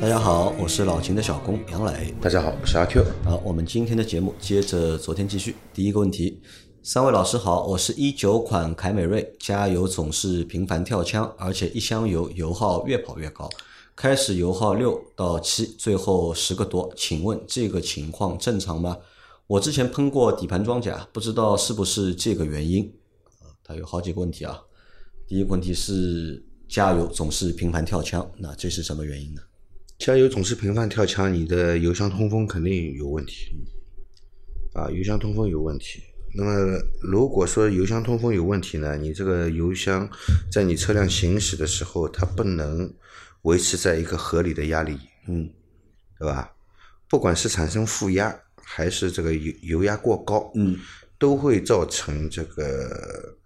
大家好，我是老秦的小工杨磊。大家好，我是阿 Q。好，我们今天的节目接着昨天继续。第一个问题，三位老师好，我是一九款凯美瑞，加油总是频繁跳枪，而且一箱油油耗越跑越高，开始油耗六到七，最后十个多，请问这个情况正常吗？我之前喷过底盘装甲，不知道是不是这个原因。啊，它有好几个问题啊。第一个问题是加油总是频繁跳枪，那这是什么原因呢？加油总是频繁跳枪，你的油箱通风肯定有问题。啊，油箱通风有问题。那么如果说油箱通风有问题呢，你这个油箱在你车辆行驶的时候，它不能维持在一个合理的压力，嗯，对吧？不管是产生负压，还是这个油油压过高，嗯，都会造成这个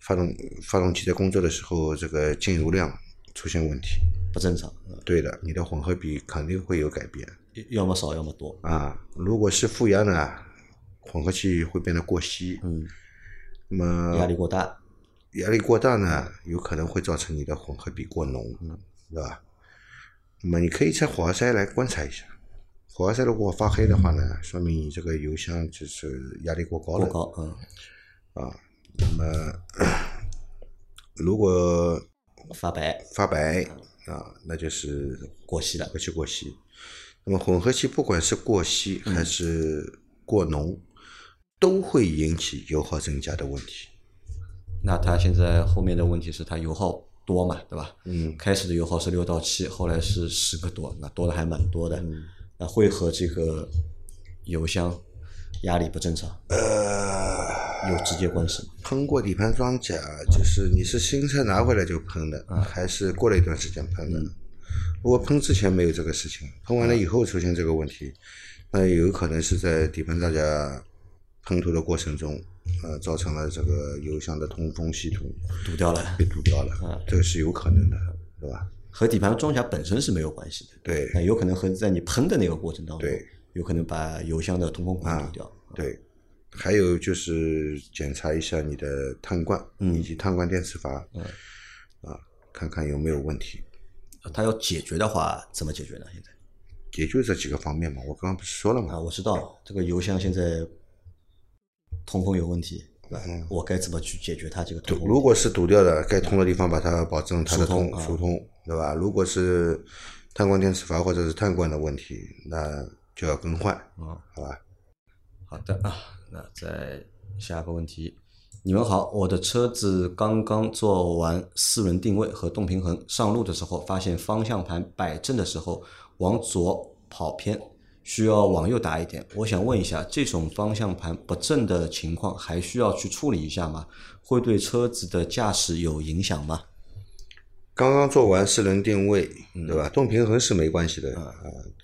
发动发动机在工作的时候，这个进油量出现问题。不正常，呃对的，你的混合比肯定会有改变要么少，要么多。啊。如果是负压呢，混合气会变得过稀，嗯，那么压力过大，压力过大呢，有可能会造成你的混合比过浓，对吧？那么你可以拆火花塞来观察一下，火花塞如果发黑的话呢，说明你这个油箱就是压力过高了过高，嗯，啊。那么 如果发白，发白啊，那就是过稀了过去过稀。那么混合气不管是过稀还是过浓，都会引起油耗增加的问题。那它现在后面的问题是它油耗多嘛，对吧？嗯，开始的油耗是六到七，后来是十个多，那多的还蛮多的。嗯那会和这个油箱压力不正常呃，有直接关系吗？喷过底盘装甲，就是你是新车拿回来就喷的，还是过了一段时间喷的？如果喷之前没有这个事情，喷完了以后出现这个问题，那有可能是在底盘装甲喷涂的过程中，呃，造成了这个油箱的通风系统堵掉了，被堵掉了，这个是有可能的，对吧？和底盘装甲本身是没有关系的。对那有可能和在你喷的那个过程当中，对，有可能把油箱的通风管啊堵掉。对，还有就是检查一下你的碳罐以及碳罐电磁阀，啊，看看有没有问题。它要解决的话，怎么解决呢？现在也就这几个方面嘛，我刚刚不是说了啊，嘛，我知道这个油箱现在通风有问题，对吧？嗯我该怎么去解决它这个通风？如果是堵掉的，该通的地方把它保证它的通疏通啊疏通，对吧？如果是碳罐电磁阀或者是碳罐的问题，那就要更换，啊，好吧？好的啊，那再下个问题。你们好，我的车子刚刚做完四轮定位和动平衡，上路的时候发现方向盘摆正的时候往左跑偏，需要往右打一点。我想问一下，这种方向盘不正的情况还需要去处理一下吗？会对车子的驾驶有影响吗？刚刚做完四轮定位，对吧？动平衡是没关系的啊。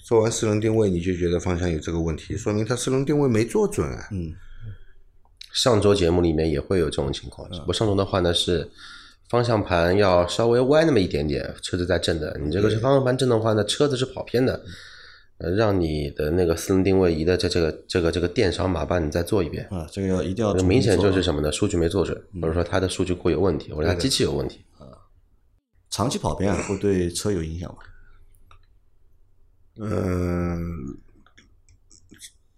做完四轮定位，你就觉得方向有这个问题，说明它四轮定位没做准啊。嗯，上周节目里面也会有这种情况，只不过上周的话呢是方向盘要稍微歪那么一点点，车子在正的。你这个是方向盘正的话呢，车子是跑偏的，呃，让你的那个四轮定位仪的这这个这个这个电商码帮你再做一遍。啊，这个要一定要这明显就是什么呢？数据没做准，或者说它的数据库有问题，或者它机器有问题。长期跑偏啊，会对车有影响吗？嗯，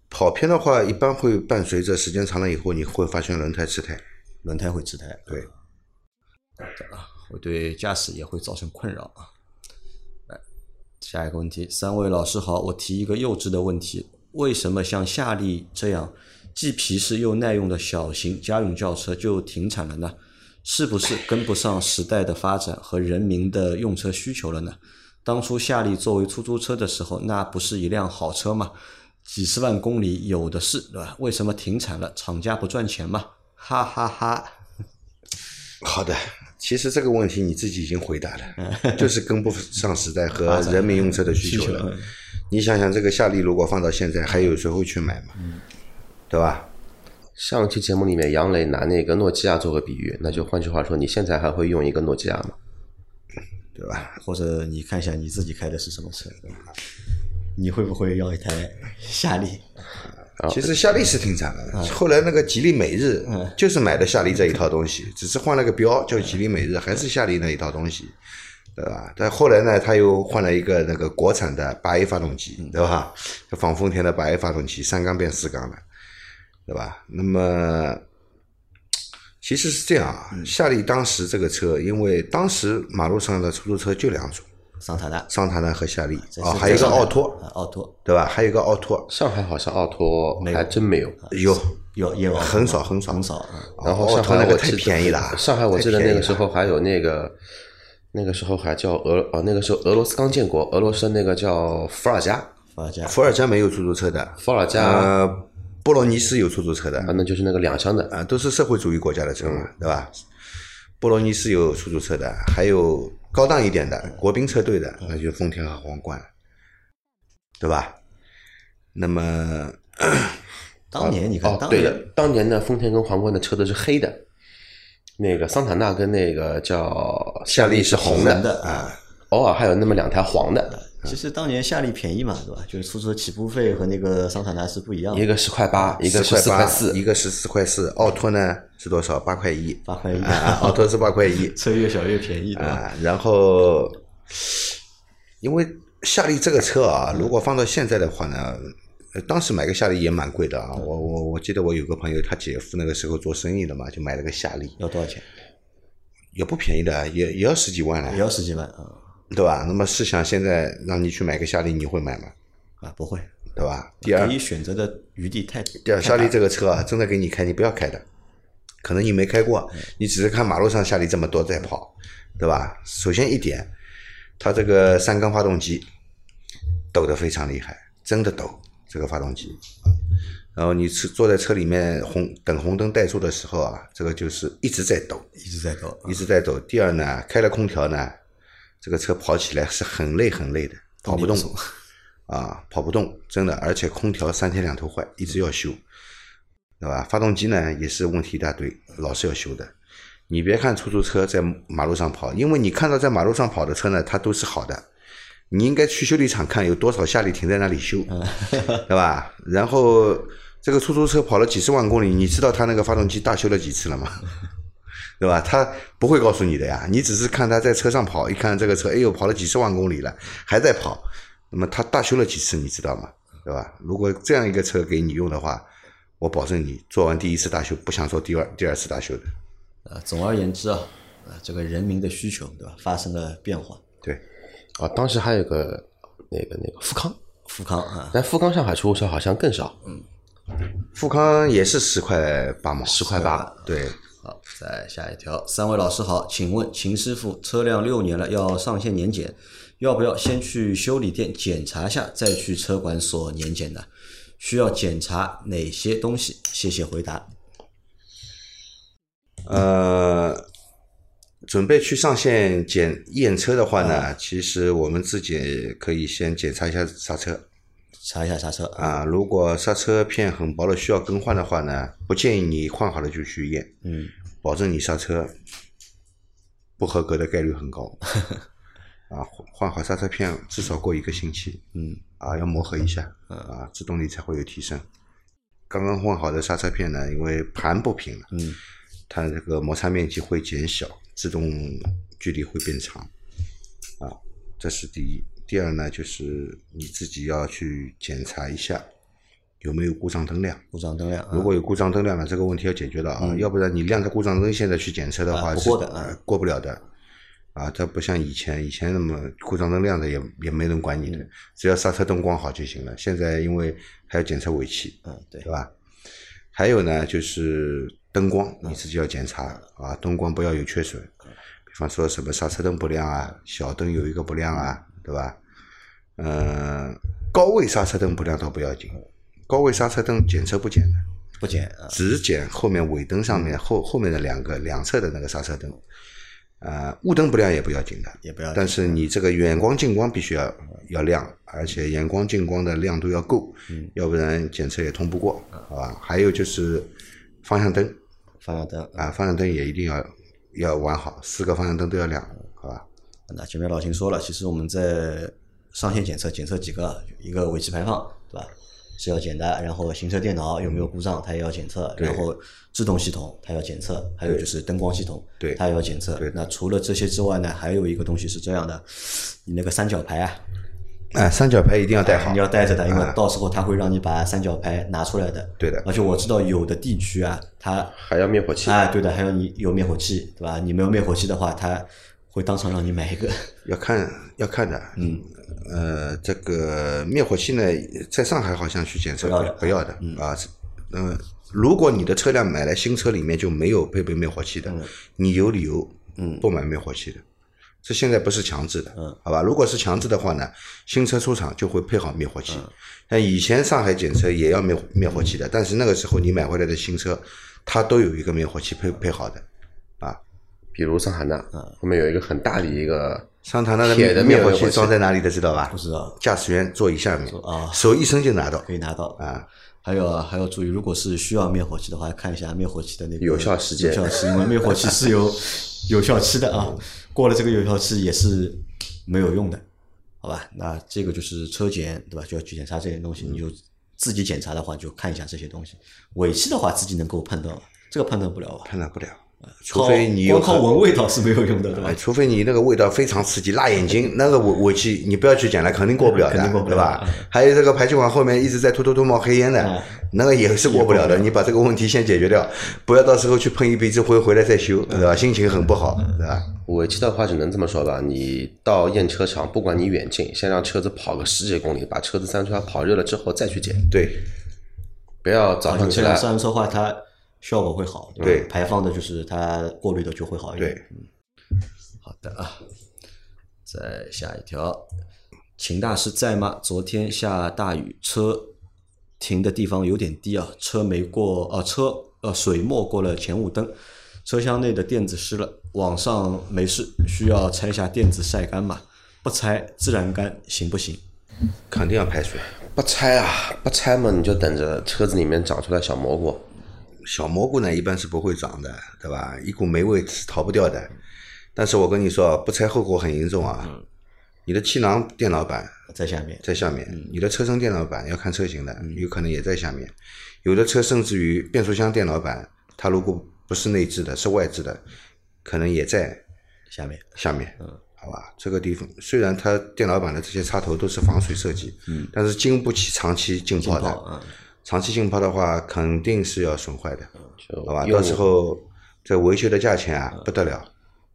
跑偏的话，一般会伴随着时间长了以后，你会发现轮胎吃胎。轮胎会吃胎，对，啊，会对驾驶也会造成困扰啊。来，下一个问题，三位老师好，我提一个幼稚的问题：为什么像夏利这样既皮实又耐用的小型家用轿车就停产了呢？是不是跟不上时代的发展和人民的用车需求了呢？当初夏利作为出租车的时候，那不是一辆好车吗？几十万公里有的是，对吧？为什么停产了？厂家不赚钱吗？哈哈哈好的，其实这个问题你自己已经回答了，就是跟不上时代和人民用车的需求了。嗯你想想，这个夏利如果放到现在，还有谁会去买吗？对吧？上期节目里面，杨磊拿那个诺基亚做个比喻，那就换句话说，你现在还会用一个诺基亚吗？对吧？或者你看一下你自己开的是什么车，对吧你会不会要一台夏利？其实夏利是挺惨的，后来那个吉利美日就是买的夏利这一套东西，只是换了个标叫吉利美日，还是夏利那一套东西，对吧？但后来呢，他又换了一个那个国产的八 A 发动机，对吧？仿丰田的八 A 发动机，三缸变四缸的，对吧？那么其实是这样啊，夏利当时这个车，因为当时马路上的出租车就两种，桑塔纳，桑塔纳和夏利。这是啊，还有一个奥拓，啊奥拓。对吧？还有一个奥拓，上海好像奥拓还真没有。有。有也有。很少很少。很少啊。然后奥上海那个太记得便宜了，上海我记得那个时候还有那个，那个时候还叫俄哦，那个时候俄罗斯刚建国，俄罗斯那个叫伏尔加，伏尔加。伏尔加没有出租车的，伏尔加呃，波罗尼斯有出租车的，啊，那就是那个两厢的，啊，都是社会主义国家的车嘛，对吧？波罗尼斯有出租车的，还有高档一点的国宾车队的，那就丰田和皇冠，对吧？那么 当年你看，哦，当年对的，当年的丰田跟皇冠的车都是黑的，那个桑塔纳跟那个叫夏利是红的，红的啊。偶尔还有那么两台黄的，其实当年夏利便宜嘛，对吧？就是出租车起步费和那个桑塔纳是不一样的，一个十块八，一个十，四块四一，个十四块四，奥拓呢是多少？八块一，八块一啊，奥拓是八块一 车越小越便宜，对吧？啊。然后，因为夏利这个车啊，如果放到现在的话呢，呃当时买个夏利也蛮贵的啊。我我我记得我有个朋友，他姐夫那个时候做生意的嘛，就买了个夏利，要多少钱？也不便宜的，也也要十几万了，也要十几万啊对吧？那么试想现在让你去买个夏利，你会买吗？啊！不会，对吧？第二可，以选择的余地太第二，夏利这个车啊，真的给你开，你不要开的，可能你没开过，你只是看马路上夏利这么多在跑，对吧？首先一点，它这个三缸发动机抖得非常厉害，真的抖这个发动机。然后你车坐在车里面红等红灯怠速的时候啊，这个就是一直在抖，一直在抖，一直在抖。第二呢，开了空调呢，这个车跑起来是很累很累的，跑不动 啊，跑不动，真的。而且空调三天两头坏，一直要修，对吧？发动机呢也是问题一大堆，老是要修的。你别看出租车在马路上跑，因为你看到在马路上跑的车呢，它都是好的。你应该去修理厂看有多少夏利停在那里修，对吧？然后这个出租车跑了几十万公里，你知道它那个发动机大修了几次了吗？对吧？他不会告诉你的呀，你只是看他在车上跑，一看这个车，哎呦，跑了几十万公里了，还在跑，那么他大修了几次，你知道吗？对吧？如果这样一个车给你用的话，我保证你做完第一次大修，不想做第二第二次大修的。啊，总而言之啊，啊，这个人民的需求对吧，发生了变化。对，啊，当时还有个那个那个富康，富康啊，但富康上海出租车好像更少，嗯富康也是十块八毛，十块八，对，好，再下一条，三位老师好，请问秦师傅，车辆六年了，要上线年检，要不要先去修理店检查下，再去车管所年检呢？需要检查哪些东西？谢谢回答。呃，准备去上线检验车的话呢，其实我们自己可以先检查一下刹车查一下刹车啊，啊。如果刹车片很薄了需要更换的话呢，不建议你换好了就去验，嗯，保证你刹车不合格的概率很高。啊，换换好刹车片至少过一个星期，嗯，啊，要磨合一下，啊，制动力才会有提升。刚刚换好的刹车片呢，因为盘不平了，嗯，它这个摩擦面积会减小，制动距离会变长，啊，这是第一。第二呢，就是你自己要去检查一下有没有故障灯亮。故障灯亮啊，如果有故障灯亮了，这个问题要解决了啊，要不然你亮着故障灯现在去检测的话是过不了的。啊，它不像以前，以前那么故障灯亮着也也没人管你的，只要刹车灯光好就行了。现在因为还要检测尾气，嗯，对对，吧？还有呢，就是灯光，你自己要检查啊，灯光不要有缺损，比方说什么刹车灯不亮啊，小灯有一个不亮啊，对吧？嗯、高位刹车灯不亮倒不要紧，高位刹车灯检测不检的，不检啊，只检后面尾灯上面后后面的两个两侧的那个刹车灯，呃，雾灯不亮也不要紧的，也不要紧但是你这个远光近光必须要要亮，而且远光近光的亮度要够，嗯要不然检测也通不过，好吧？还有就是方向灯方向灯。啊，方向灯也一定要要玩好，四个方向灯都要亮，好吧？那前面老秦说了，其实我们在上线检测，检测几个，一个尾气排放，对吧？是要检的，然后行车电脑有没有故障，它也要检测，然后制动系统它要检测，还有就是灯光系统，对它也要检测对。那除了这些之外呢，还有一个东西是这样的，你那个三角牌啊，哎，三角牌一定要带好，你要带着的，因为啊到时候它会让你把三角牌拿出来的。对的而且我知道有的地区啊，它还要灭火器。啊，对的，还有你有灭火器，对吧？你没有灭火器的话，它会当场让你买一个。要看要看的，嗯，呃，这个灭火器呢，在上海好像去检测不要的不要的啊，是嗯，如果你的车辆买来新车里面就没有配备灭火器的，你有理由嗯不买灭火器的。这现在不是强制的，嗯，好吧？如果是强制的话呢，新车出厂就会配好灭火器。像以前上海检测也要灭灭火器的，但是那个时候你买回来的新车，它都有一个灭火器配配好的，啊，比如桑塔纳，后面有一个很大的一个桑塔纳的铁的灭火器器装在哪里的知道吧？不知道驾驶员座椅下面啊手一伸就拿到可以拿到啊。还有啊，还要注意，如果是需要灭火器的话，看一下灭火器的那个有效时间有效期，因为 灭火器是有有效期的啊，过了这个有效期也是没有用的，好吧？那这个就是车检对吧？就要去检查这些东西，你就自己检查的话，就看一下这些东西。尾气的话，自己能够判断吧？这个判断不了吧？判断不了，除非你靠闻味道是没有用的，对吧哎，？除非你那个味道非常刺激，辣眼睛，那个尾尾气你不要去讲了，肯定过不了的，肯定过不了对吧嗯？还有这个排气管后面一直在突突突冒黑烟的嗯，那个也是过不了的。你把这个问题先解决掉，不要到时候去喷一鼻子灰回来再修，对吧？心情很不好，对吧？尾气的话，只能这么说吧。你到验车场，不管你远近，先让车子跑个十几公里，把车子三出来跑热了之后再去检，对，不要早上起来这样上车的话，它效果会好，吧对排放的就是它过滤的就会好一点。对，好的啊，再下一条，秦大师在吗？昨天下大雨，车停的地方有点低啊，车没过，呃，车呃水没过了前雾灯，车厢内的垫子湿了，网上没事，需要拆下垫子晒干嘛？不拆自然干行不行？肯定要排水。不拆啊，不拆嘛，你就等着车子里面长出来小蘑菇。小蘑菇呢，一般是不会长的，对吧？一股霉味是逃不掉的。但是我跟你说，不拆后果很严重啊！你的气囊电脑板在下面，在下面，你的车身电脑板要看车型的，有可能也在下面。有的车甚至于变速箱电脑板，它如果不是内置的，是外置的，可能也在下面下面，嗯，好吧，这个地方虽然它电脑板的这些插头都是防水设计，嗯，但是经不起长期浸泡的，嗯长期浸泡的话肯定是要损坏的，就好吧，用到时候这维修的价钱啊不得了，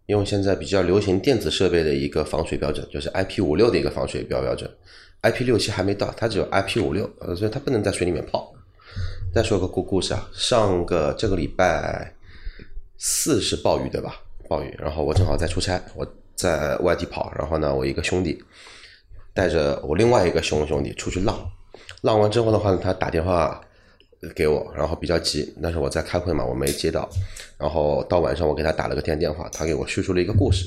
用现在比较流行电子设备的一个防水标准，就是 IP 五六的一个防水标标准，IP 六七还没到，它只有 IP 五六，呃，所以它不能在水里面泡。再说个故故事啊，上个这个礼拜四是暴雨对吧？暴雨，然后我正好在出差，我在外地跑，然后呢，我一个兄弟带着我另外一个兄兄弟出去浪，浪完之后的话呢，他打电话给我，然后比较急，但是我在开会嘛，我没接到。然后到晚上我给他打了个电电话，他给我叙述了一个故事。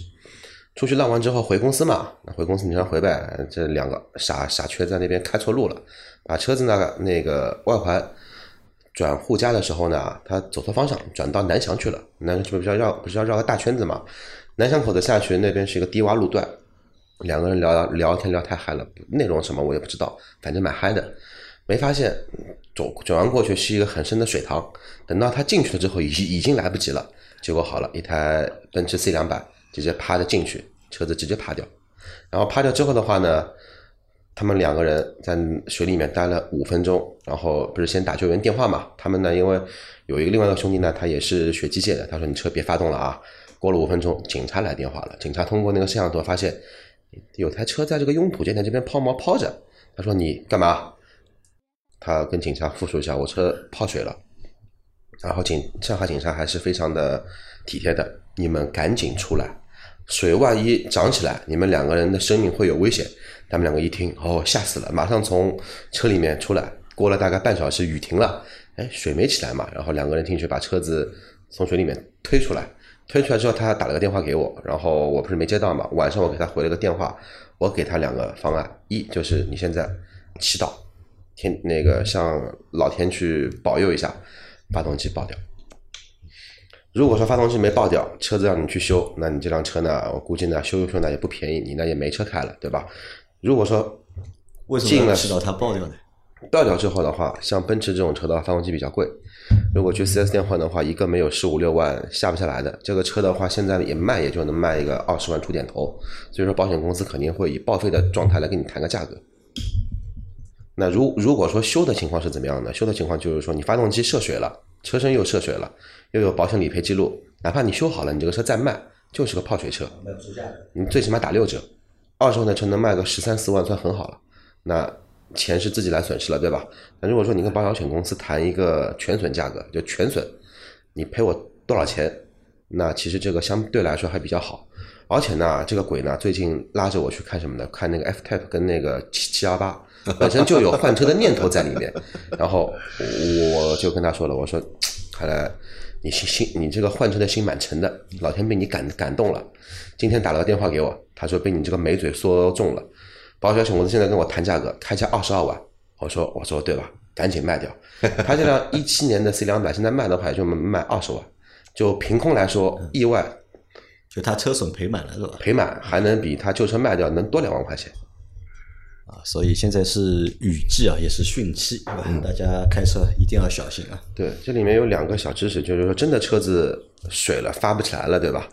出去浪完之后回公司嘛，回公司你先回呗。这两个傻傻缺在那边开错路了，把车子那个那个外环转沪嘉的时候呢，他走错方向，转到南翔去了。南翔不是要绕不是要绕个大圈子嘛？南翔口子下去那边是一个低洼路段，两个人聊聊天聊太嗨了，内容什么我也不知道，反正蛮嗨的。没发现走转弯过去是一个很深的水塘，等到他进去了之后，已已经来不及了。结果好了，一台奔驰 C 两百直接趴着进去，车子直接趴掉。然后趴掉之后的话呢，他们两个人在水里面待了五分钟，然后不是先打救援电话嘛？他们呢，因为有一个另外一个兄弟呢，他也是学机械的，他说你车别发动了啊。过了五分钟，警察来电话了，警察通过那个摄像头发现有台车在这个拥土建台这边抛锚抛着。他说你干嘛？他跟警察复述一下，我车泡水了。然后警上海警察还是非常的体贴的，你们赶紧出来，水万一涨起来，你们两个人的生命会有危险。他们两个一听，哦，吓死了，马上从车里面出来。过了大概半小时，雨停了，哎，水没起来嘛，然后两个人进去把车子从水里面推出来，推出来之后，他打了个电话给我，然后我不是没接到嘛，晚上我给他回了个电话，我给他两个方案，一就是你现在祈祷天那个向老天去保佑一下，发动机爆掉。如果说发动机没爆掉，车子让你去修，那你这辆车呢，我估计呢修一修呢也不便宜，你呢也没车开了，对吧？如果说为什么祈祷它爆掉呢？爆掉之后的话，像奔驰这种车的话，发动机比较贵。如果去 4S 店换的话，一个没有十五六万下不下来的。这个车的话，现在也卖也就能卖一个二十万出点头。所以说，保险公司肯定会以报废的状态来跟你谈个价格。那如如果说修的情况是怎么样的？修的情况就是说，你发动机涉水了，车身又涉水了，又有保险理赔记录，哪怕你修好了，你这个车再卖就是个泡水车，你最起码打六折，二十万的车能卖个十三四万算很好了。那钱是自己来损失了，对吧？那如果说你跟保险公司谈一个全损价格，就全损，你赔我多少钱？那其实这个相对来说还比较好。而且呢，这个鬼呢最近拉着我去看什么呢？看那个 F Type 跟那个七七幺八，本身就有换车的念头在里面。然后我就跟他说了，我说，看来你心心你这个换车的心蛮沉的，老天被你感感动了。今天打了个电话给我，他说被你这个美嘴说中了。保险公司现在跟我谈价格，开价二十二万。我说我说对吧？赶紧卖掉。他这辆一七年的 C 两百现在卖的话也就卖二十万，就凭空来说，意外就他车损赔满了是吧？赔满还能比他旧车卖掉能多两万块钱。啊，所以现在是雨季啊，也是汛期，对吧？大家开车一定要小心啊。对，这里面有两个小知识，就是说真的车子水了发不起来了，对吧？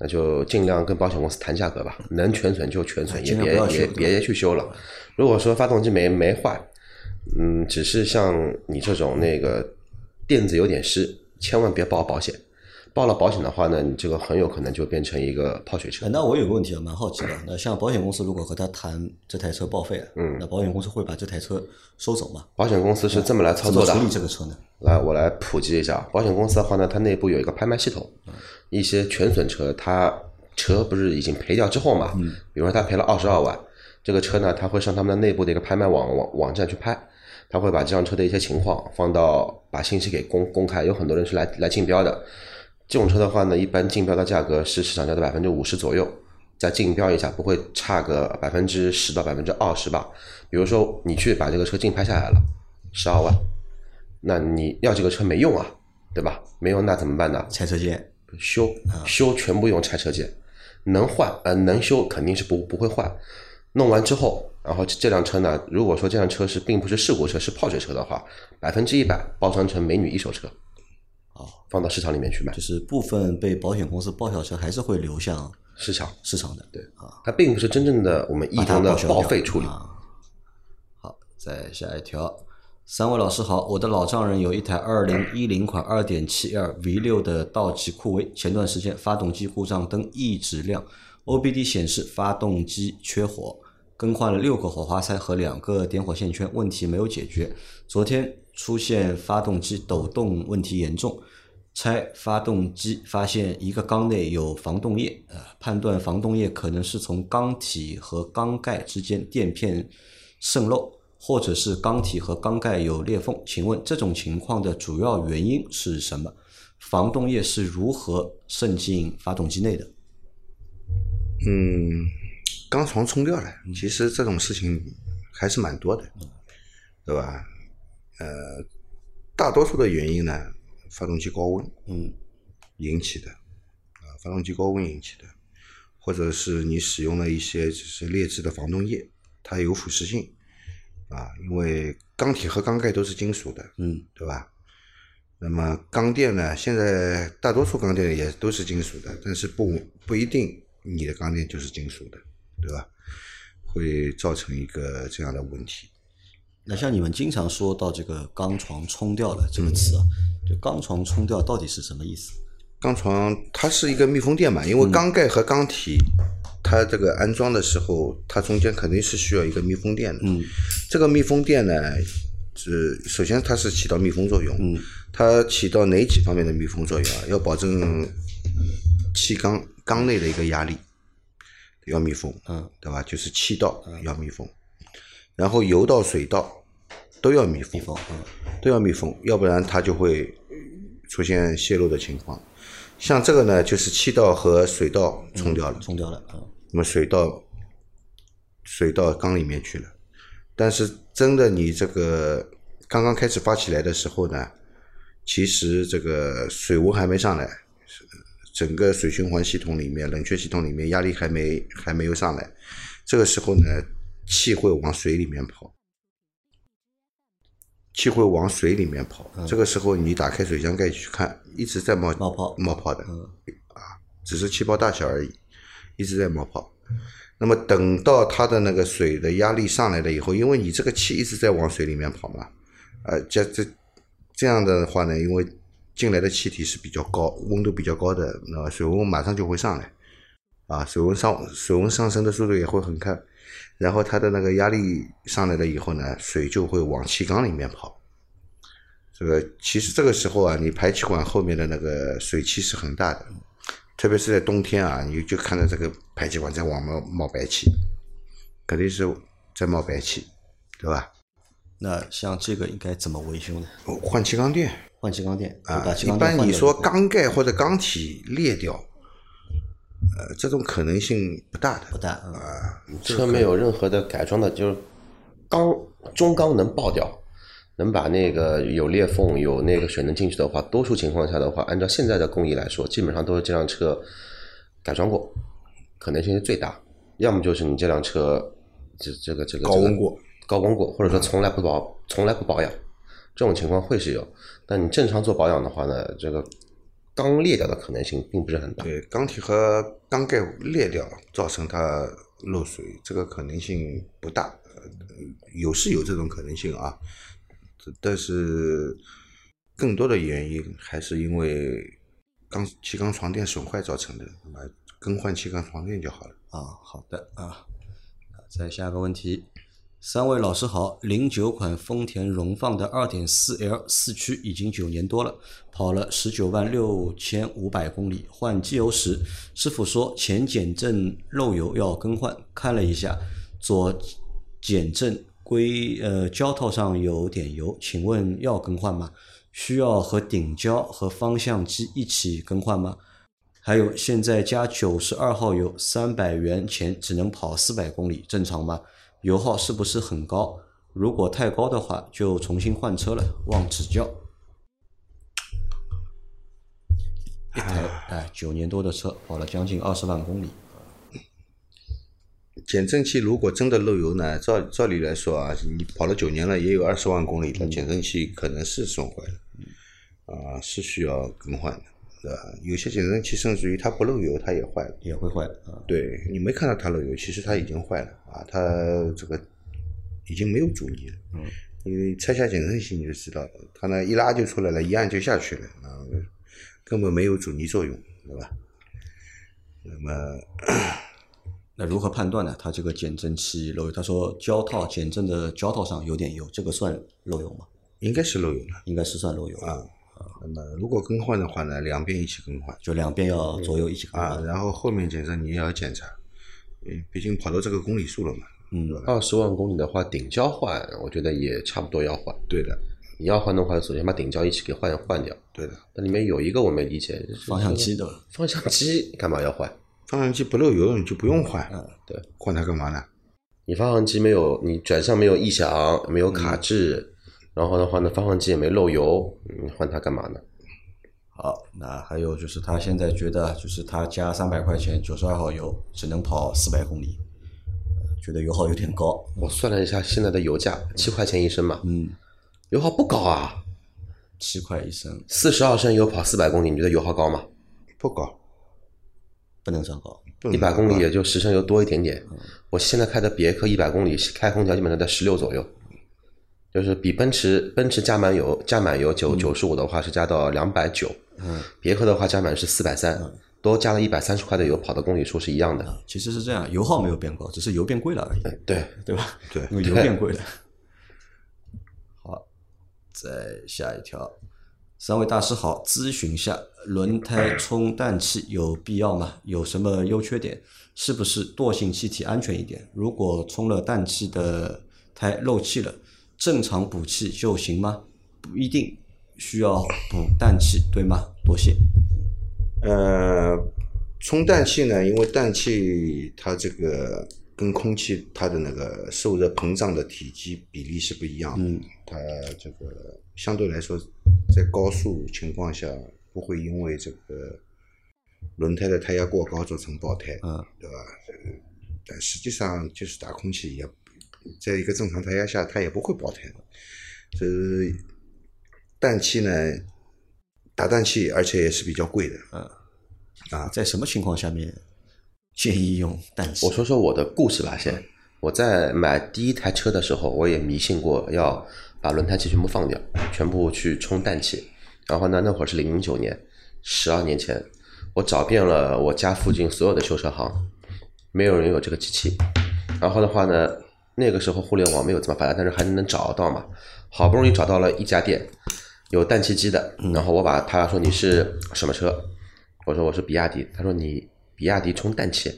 那就尽量跟保险公司谈价格吧，能全损就全损，也别也别去修了。如果说发动机没没坏，嗯，只是像你这种那个垫子有点湿，千万别报保险。报了保险的话呢，你这个很有可能就变成一个泡水车哎。那我有个问题啊，蛮好奇的。那像保险公司如果和他谈这台车报废了，嗯，那保险公司会把这台车收走吗？保险公司是这么来操作的处。理这个车呢？来，我来普及一下，保险公司的话呢，它内部有一个拍卖系统，一些全损车，它车不是已经赔掉之后嘛，比如说他赔了二十二万，这个车呢，他会上他们的内部的一个拍卖网网网站去拍，他会把这辆车的一些情况放到把信息给公公开，有很多人是来来竞标的，这种车的话呢，一般竞标的价格是市场价的百分之五十左右，再竞标一下，不会差个百分之十到百分之二十吧。比如说你去把这个车竞拍下来了，十二万，那你要这个车没用啊，对吧？没用那怎么办呢？拆车件修修全部用拆车件，能换呃能修肯定是不不会换。弄完之后，然后这辆车呢，如果说这辆车是并不是事故车，是泡水车的话，百分之一百包装成美女一手车，哦，放到市场里面去卖就。是部分被保险公司报销车还是会流向市场市场的，对啊，它并不是真正的我们意义把它中的报废处理。啊好，再下一条。三位老师好，我的老丈人有一台二零一零款二点七 L V 六的道奇酷威，前段时间发动机故障灯一直亮，OBD 显示发动机缺火，更换了六个火花塞和两个点火线圈，问题没有解决。昨天出现发动机抖动问题严重，拆发动机发现一个缸内有防冻液，呃，判断防冻液可能是从缸体和缸盖之间垫片渗漏，或者是缸体和缸盖有裂缝。请问这种情况的主要原因是什么？防冻液是如何渗进发动机内的？嗯，钢床冲掉了，其实这种事情还是蛮多的，对吧？呃，大多数的原因呢，发动机高温，嗯，引起的，啊，发动机高温引起的，或者是你使用了一些就是劣质的防冻液，它有腐蚀性，啊，因为钢铁和钢盖都是金属的，嗯，对吧？那么钢垫呢，现在大多数钢垫也都是金属的，但是不不一定你的钢垫就是金属的，对吧？会造成一个这样的问题。那像你们经常说到这个钢床冲掉了这个词啊，就钢床冲掉到底是什么意思？钢床它是一个密封垫嘛，因为缸盖和缸体，它这个安装的时候，它中间肯定是需要一个密封垫的。嗯，这个密封垫呢，是首先它是起到密封作用，嗯，它起到哪几方面的密封作用啊？要保证气缸缸内的一个压力要密封，嗯，对吧？就是气道要密封，然后油道、水道都要密封，密封，嗯，都要密封，要不然它就会出现泄漏的情况。像这个呢，就是气道和水道冲掉了，冲掉了，嗯，那么水到水到缸里面去了。但是真的你这个刚刚开始发起来的时候呢，其实这个水温还没上来，整个水循环系统里面、冷却系统里面压力还没还没有上来，这个时候呢，气会往水里面跑。气会往水里面跑，这个时候你打开水箱盖去看，一直在冒冒泡冒泡的，啊，只是气泡大小而已，一直在冒泡。那么等到它的那个水的压力上来了以后，因为你这个气一直在往水里面跑嘛，呃，这这这样的话呢，因为进来的气体是比较高，温度比较高的，那水温马上就会上来，啊，水温上水温上升的速度也会很快。然后它的那个压力上来了以后呢，水就会往气缸里面跑。这个其实这个时候啊，你排气管后面的那个水汽是很大的，特别是在冬天啊，你就看到这个排气管在往冒冒白气，肯定是在冒白气，对吧？那像这个应该怎么维修呢？换气缸垫换气缸垫啊一般你说缸盖或者缸体裂掉，呃，这种可能性不大的不大，嗯啊。车没有任何的改装的，就是缸中缸能爆掉，能把那个有裂缝、有那个水能进去的话，多数情况下的话，按照现在的工艺来说，基本上都是这辆车改装过，可能性是最大。要么就是你这辆车这这个这个高温过，高温过，或者说从来不保从来不保养，这种情况会是有。但你正常做保养的话呢，这个缸裂掉的可能性并不是很大。对，钢体和钢盖裂掉，造成它漏水，这个可能性不大，呃有是有这种可能性啊，但是更多的原因还是因为钢气缸床垫损坏造成的，那么更换气缸床垫就好了。啊，好的啊，再下一个问题，三位老师好，零九款丰田荣放的二点四 L 四驱已经九年多了，跑了十九万六千五百公里，换机油时，师傅说前减震漏油要更换，看了一下，左减震硅呃胶套上有点油，请问要更换吗？需要和顶胶和方向机一起更换吗？还有，现在加九十二号油，三百元钱只能跑四百公里，正常吗？油耗是不是很高？如果太高的话，就重新换车了，望指教。一台哎，九年多的车，跑了将近二十万公里，减震器如果真的漏油呢，照照理来说啊，你跑了九年了，也有二十万公里了，减震器可能是损坏了，啊，是需要更换的，对吧？有些减震器甚至于它不漏油，它也坏了。也会坏的啊。对你没看到它漏油，其实它已经坏了啊，它这个已经没有阻尼了。嗯，因为拆下减震器你就知道了，它呢一拉就出来了，一按就下去了啊，根本没有阻尼作用，对吧？那么 那如何判断呢？它这个减震器漏油，他说胶套减震的胶套上有点油，这个算漏油吗？应该是漏油了应该是算漏油啊。那么如果更换的话呢，两边一起更换就两边要左右一起更啊，然后后面检测你也要检查，嗯，毕竟跑到这个公里数了嘛。嗯，二十万公里的话，顶胶换，我觉得也差不多要换。对的，你要换的话，首先把顶胶一起给换换掉。对的，那里面有一个我没理解，方向机的方向机干嘛要换？方向机不漏油你就不用换，嗯对，换它干嘛呢？你方向机没有，你转向没有异响，没有卡滞，然后的话呢，发动机也没漏油，你换它干嘛呢？好，那还有就是他现在觉得，就是他加三百块钱九十二号油，只能跑四百公里，呃觉得油耗有点高。我算了一下现在的油价，七块钱一升嘛，嗯，油耗不高啊，七块一升，四十二升油跑四百公里，你觉得油耗高吗？不高，不能算高。一百公里也就十升油多一点点。我现在开的别克一百公里开空调基本上在十六左右，就是比奔驰奔驰加满油加满油九九十五的话是加到两百九，嗯，别克的话加满是四百三，多加了一百三十块的油，跑的公里数是一样的。其实是这样，油耗没有变高，只是油变贵了而已，对，对吧？对因为油变贵了。好，再下一条，三位大师好，咨询下，轮胎充氮气有必要吗？有什么优缺点？是不是惰性气体安全一点？如果充了氮气的胎漏气了，正常补气就行吗？不一定需要补氮气，对吗？多谢。呃，充氮气呢，因为氮气它这个跟空气它的那个受热膨胀的体积比例是不一样的，它这个相对来说在高速情况下不会因为这个轮胎的胎压过高造成爆胎，嗯，对吧？这个但实际上就是打空气也，在一个正常胎压下它也不会爆胎的，这是氮气呢，打氮气而且也是比较贵的，在什么情况下面建议用氮气？我说说我的故事吧，先。我在买第一台车的时候，我也迷信过要把轮胎气全部放掉，全部去充氮气。然后呢，那会儿是零九年，十二年前，我找遍了我家附近所有的修车行，没有人有这个机器。然后的话呢，那个时候互联网没有这么发达，但是还能找到嘛。好不容易找到了一家店，有氮气机的。然后我把他说你是什么车？我说我是比亚迪。他说你比亚迪充氮气。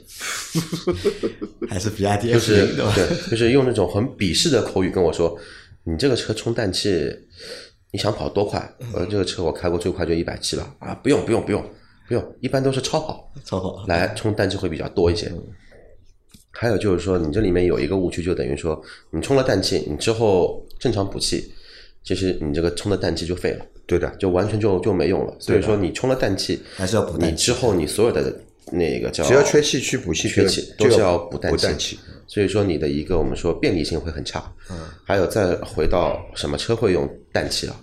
还是比亚迪就是对就是用那种很鄙视的口语跟我说：“你这个车充氮气，你想跑多快？”我说：“这个车我开过最快就一百七了啊，不用不用不用不用，一般都是超跑超跑。来充氮气会比较多一些。”还有就是说，你这里面有一个误区，就等于说你充了氮气，你之后正常补气，其实你这个充的氮气就废了，对的，就完全就就没用了。所以说你充了氮气，还是要补你之后你所有的那个叫只要缺气去补气，缺气都是要补氮气补氮气。所以说你的一个我们说便利性会很差。嗯，还有再回到什么车会用氮气啊？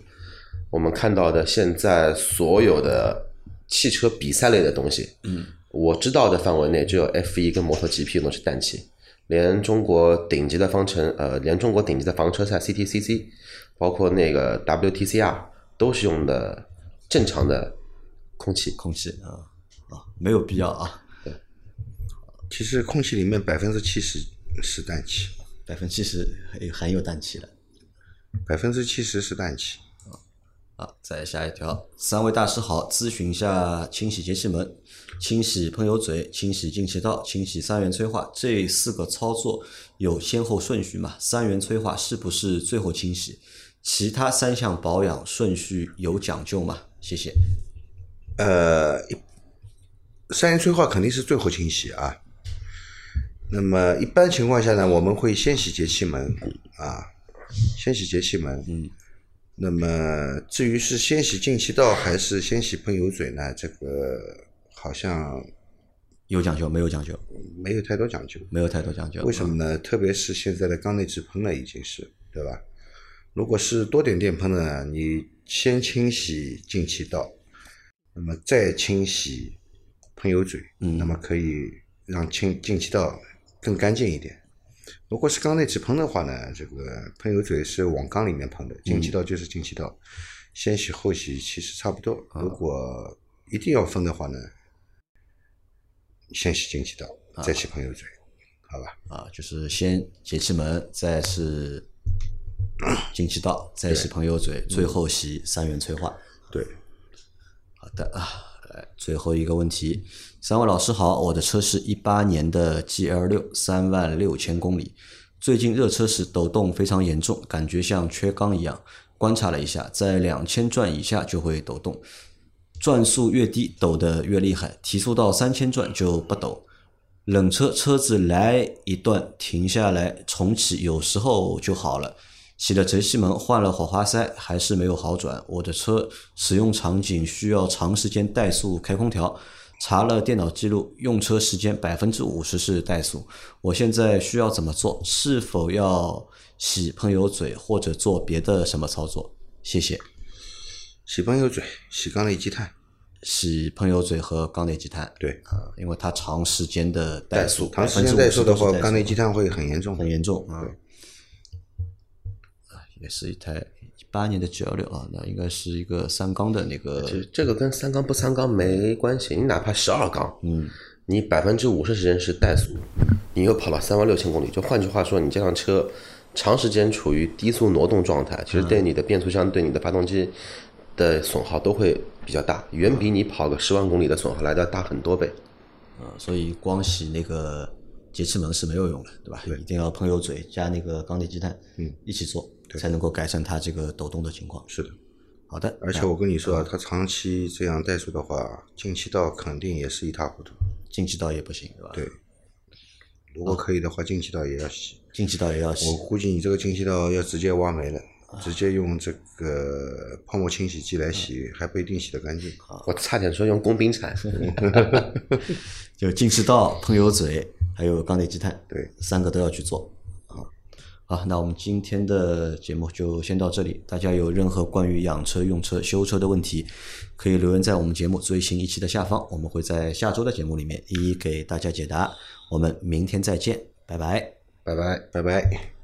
我们看到的现在所有的汽车比赛类的东西，嗯，我知道的范围内只有 F 一跟摩托 GP 用的是氮气，连中国顶级的方程呃，连中国顶级的房车赛 CTCC，包括那个 WTCR 都是用的正常的空气。空气啊啊，没有必要啊，其实空气里面百分之七十是氮气，百分之七十含含有氮气的。百分之七十是氮气。啊，再下一条，三位大师好，咨询一下清洗节气门、清洗喷油嘴、清洗进气道、清洗三元催化这四个操作有先后顺序吗？三元催化是不是最后清洗？其他三项保养顺序有讲究吗？谢谢。呃，一三元催化肯定是最后清洗啊。那么一般情况下呢，我们会先洗节气门啊，先洗节气门。嗯。那么至于是先洗进气道还是先洗喷油嘴呢？这个好像有讲究没有讲究？没有太多讲究。没有太多讲究。为什么呢？特别是现在的缸内直喷了，已经是对吧？如果是多点电喷呢，你先清洗进气道，那么再清洗喷油嘴，嗯那么可以让清进气道更干净一点。如果是缸内直喷的话呢，这个喷油嘴是往缸里面喷的，进气道就是进气道，先洗后洗其实差不多。如果一定要分的话呢，先洗进气道，再洗喷油嘴，好吧？啊，就是先节气门，再是 进气道，再洗喷油嘴，最后洗三元催化。对。好的啊，来最后一个问题，三位老师好，我的车是一八年的 GL 六，三万六千公里，最近热车时抖动非常严重，感觉像缺缸一样。观察了一下，在两千转以下就会抖动，转速越低抖得越厉害，提速到三千转就不抖。冷车车子来一段停下来重启，有时候就好了。洗了节气门，换了火花塞，还是没有好转。我的车使用场景需要长时间怠速开空调，查了电脑记录，用车时间百分之五十是怠速。我现在需要怎么做？是否要洗喷油嘴，或者做别的什么操作？谢谢。洗喷油嘴，洗缸内积碳，洗喷油嘴和缸内积碳，对，啊，因为它长时间的怠速，长时间怠速的话，缸内积碳碳会很严重。很严重啊。啊也是一台一八年的 G 幺六啊，那应该是一个三缸的那个其实这个跟三缸不三缸没关系，你哪怕十二缸，嗯，你百分之五十时间是怠速，你又跑了三万六千公里，就换句话说，你这辆车长时间处于低速挪动状态，其实对你的变速箱、对你的发动机的损耗都会比较大，远比你跑个十万公里的损耗来的要大很多倍。啊，所以光洗那个节气门是没有用的，对吧？对。一定要喷油嘴加那个缸内积碳，嗯，一起做，才能够改善它这个抖动的情况。是的，好的，而且我跟你说啊，它长期这样怠速的话，进气道肯定也是一塌糊涂。进气道也不行，对吧？对，如果可以的话，进气道也要洗。进气道也要洗我。估计你这个进气道要直接挖没了，直接用这个泡沫清洗剂来洗，还不一定洗得干净。我差点说用工兵铲 就进气道、喷油嘴，还有缸内积碳，对，三个都要去做。好，那我们今天的节目就先到这里。大家有任何关于养车、用车、修车的问题，可以留言在我们节目最新一期的下方，我们会在下周的节目里面一一给大家解答。我们明天再见，拜拜。拜拜。拜拜。